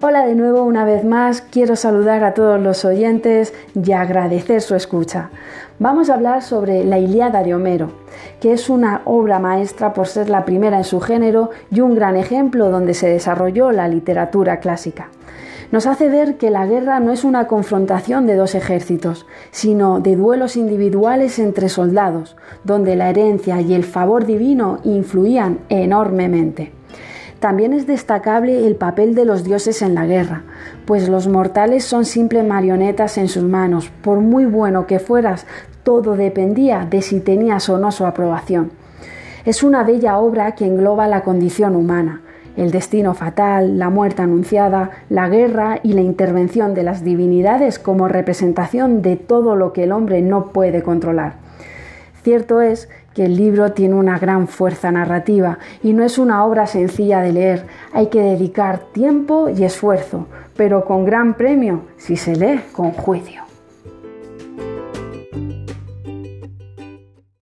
Hola de nuevo una vez más, quiero saludar a todos los oyentes y agradecer su escucha. Vamos a hablar sobre la Ilíada de Homero, que es una obra maestra por ser la primera en su género y un gran ejemplo donde se desarrolló la literatura clásica. Nos hace ver que la guerra no es una confrontación de dos ejércitos, sino de duelos individuales entre soldados, donde la herencia y el favor divino influían enormemente. También es destacable el papel de los dioses en la guerra, pues los mortales son simples marionetas en sus manos. Por muy bueno que fueras, todo dependía de si tenías o no su aprobación. Es una bella obra que engloba la condición humana, el destino fatal, la muerte anunciada, la guerra y la intervención de las divinidades como representación de todo lo que el hombre no puede controlar. Cierto es que el libro tiene una gran fuerza narrativa y no es una obra sencilla de leer. Hay que dedicar tiempo y esfuerzo, pero con gran premio si se lee con juicio.